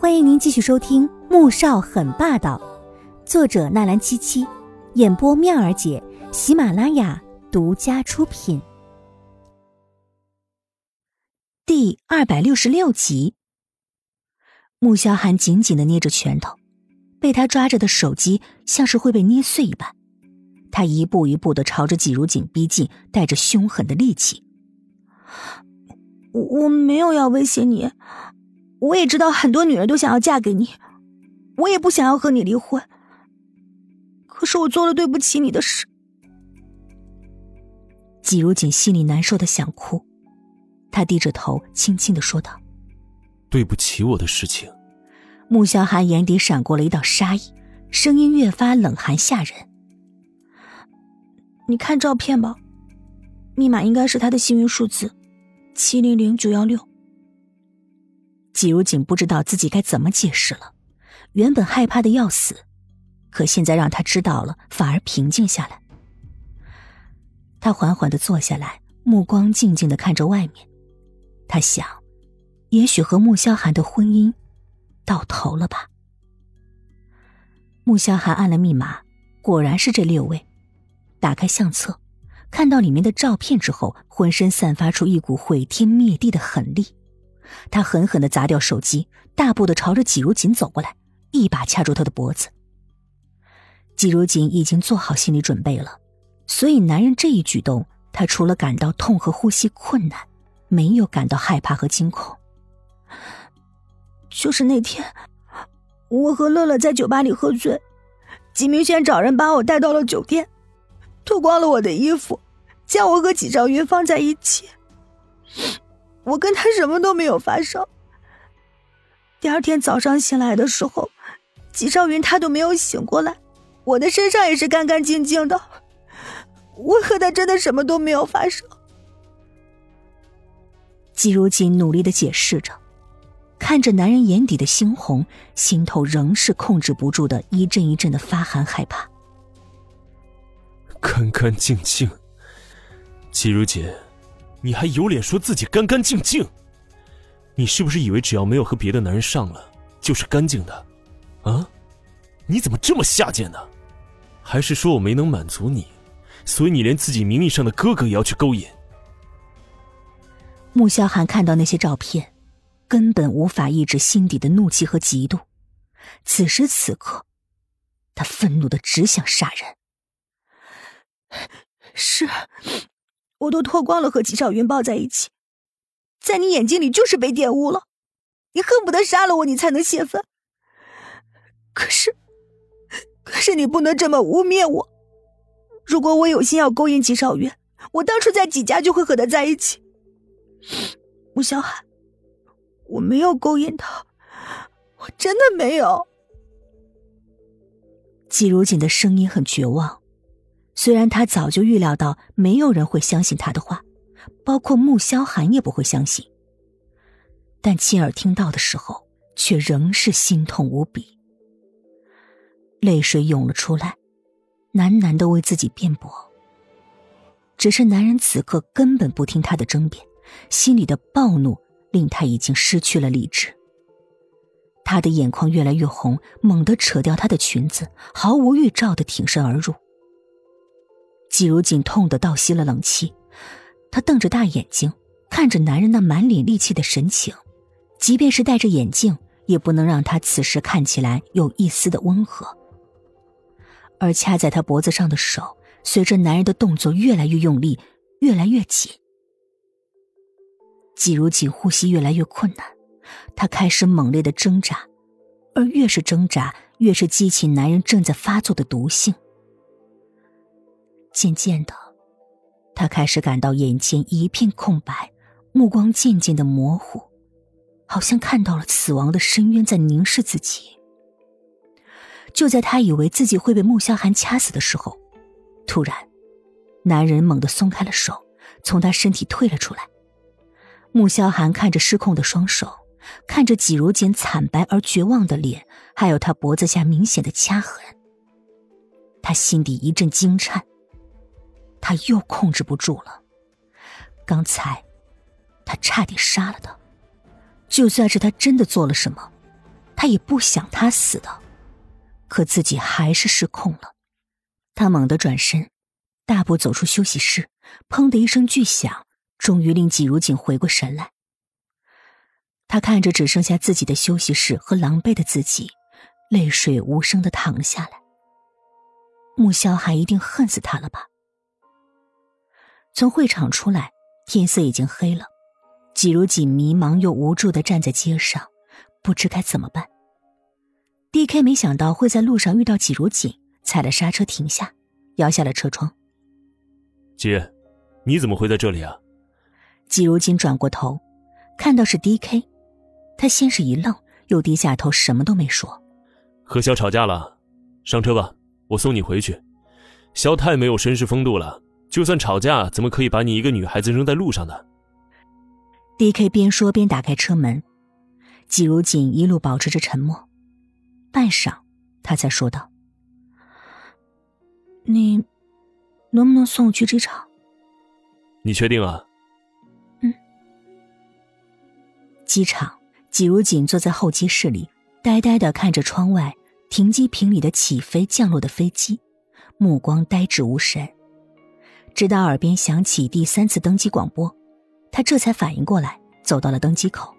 欢迎您继续收听《穆少很霸道》，作者纳兰七七，演播妙儿姐，喜马拉雅独家出品。第二百六十六集，穆萧寒紧紧的捏着拳头，被他抓着的手机像是会被捏碎一般。他一步一步的朝着季如锦逼近，带着凶狠的力气。我我没有要威胁你。我也知道很多女人都想要嫁给你，我也不想要和你离婚。可是我做了对不起你的事。季如锦心里难受的想哭，他低着头轻轻的说道：“对不起我的事情。”穆萧寒眼底闪过了一道杀意，声音越发冷寒吓人：“你看照片吧，密码应该是他的幸运数字，七零零九幺六。”季如锦不知道自己该怎么解释了，原本害怕的要死，可现在让他知道了，反而平静下来。他缓缓的坐下来，目光静静的看着外面。他想，也许和穆萧寒的婚姻到头了吧。穆萧寒按了密码，果然是这六位。打开相册，看到里面的照片之后，浑身散发出一股毁天灭地的狠力。他狠狠的砸掉手机，大步的朝着季如锦走过来，一把掐住他的脖子。季如锦已经做好心理准备了，所以男人这一举动，他除了感到痛和呼吸困难，没有感到害怕和惊恐。就是那天，我和乐乐在酒吧里喝醉，季明轩找人把我带到了酒店，脱光了我的衣服，将我和季兆云放在一起。我跟他什么都没有发生。第二天早上醒来的时候，季少云他都没有醒过来，我的身上也是干干净净的。我和他真的什么都没有发生。季如锦努力的解释着，看着男人眼底的猩红，心头仍是控制不住的一阵一阵的发寒害怕。干干净净，季如锦。你还有脸说自己干干净净？你是不是以为只要没有和别的男人上了，就是干净的？啊？你怎么这么下贱呢？还是说我没能满足你，所以你连自己名义上的哥哥也要去勾引？穆萧寒看到那些照片，根本无法抑制心底的怒气和嫉妒。此时此刻，他愤怒的只想杀人。是。我都脱光了和纪少云抱在一起，在你眼睛里就是被玷污了，你恨不得杀了我，你才能泄愤。可是，可是你不能这么污蔑我。如果我有心要勾引纪少云，我当初在纪家就会和他在一起。穆小海，我没有勾引他，我真的没有。季如锦的声音很绝望。虽然他早就预料到没有人会相信他的话，包括穆萧寒也不会相信，但亲耳听到的时候，却仍是心痛无比，泪水涌了出来，喃喃的为自己辩驳。只是男人此刻根本不听他的争辩，心里的暴怒令他已经失去了理智。他的眼眶越来越红，猛地扯掉她的裙子，毫无预兆的挺身而入。季如锦痛得倒吸了冷气，他瞪着大眼睛看着男人那满脸戾气的神情，即便是戴着眼镜，也不能让他此时看起来有一丝的温和。而掐在他脖子上的手，随着男人的动作越来越用力，越来越紧。季如锦呼吸越来越困难，他开始猛烈的挣扎，而越是挣扎，越是激起男人正在发作的毒性。渐渐的，他开始感到眼前一片空白，目光渐渐的模糊，好像看到了死亡的深渊在凝视自己。就在他以为自己会被穆萧寒掐死的时候，突然，男人猛地松开了手，从他身体退了出来。穆萧寒看着失控的双手，看着季如锦惨白而绝望的脸，还有他脖子下明显的掐痕，他心底一阵惊颤。他又控制不住了，刚才，他差点杀了他。就算是他真的做了什么，他也不想他死的，可自己还是失控了。他猛地转身，大步走出休息室，砰的一声巨响，终于令季如锦回过神来。他看着只剩下自己的休息室和狼狈的自己，泪水无声的淌了下来。穆萧寒一定恨死他了吧？从会场出来，天色已经黑了。季如锦迷茫又无助的站在街上，不知该怎么办。D.K. 没想到会在路上遇到季如锦，踩了刹车停下，摇下了车窗。姐，你怎么会在这里啊？季如锦转过头，看到是 D.K. 他先是一愣，又低下头，什么都没说。和萧吵架了，上车吧，我送你回去。萧太没有绅士风度了，就算吵架，怎么可以把你一个女孩子扔在路上呢？D.K. 边说边打开车门，季如锦一路保持着沉默，半晌，他才说道：“你能不能送我去机场？”你确定啊？嗯。机场。季如锦坐在候机室里，呆呆的看着窗外停机坪里的起飞降落的飞机，目光呆滞无神。直到耳边响起第三次登机广播，他这才反应过来，走到了登机口。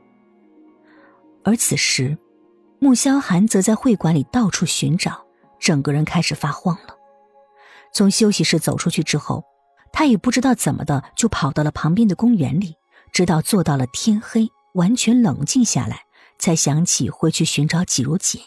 而此时，穆萧寒则在会馆里到处寻找，整个人开始发慌了。从休息室走出去之后，他也不知道怎么的，就跑到了旁边的公园里，直到坐到了天黑。完全冷静下来，才想起回去寻找季如锦。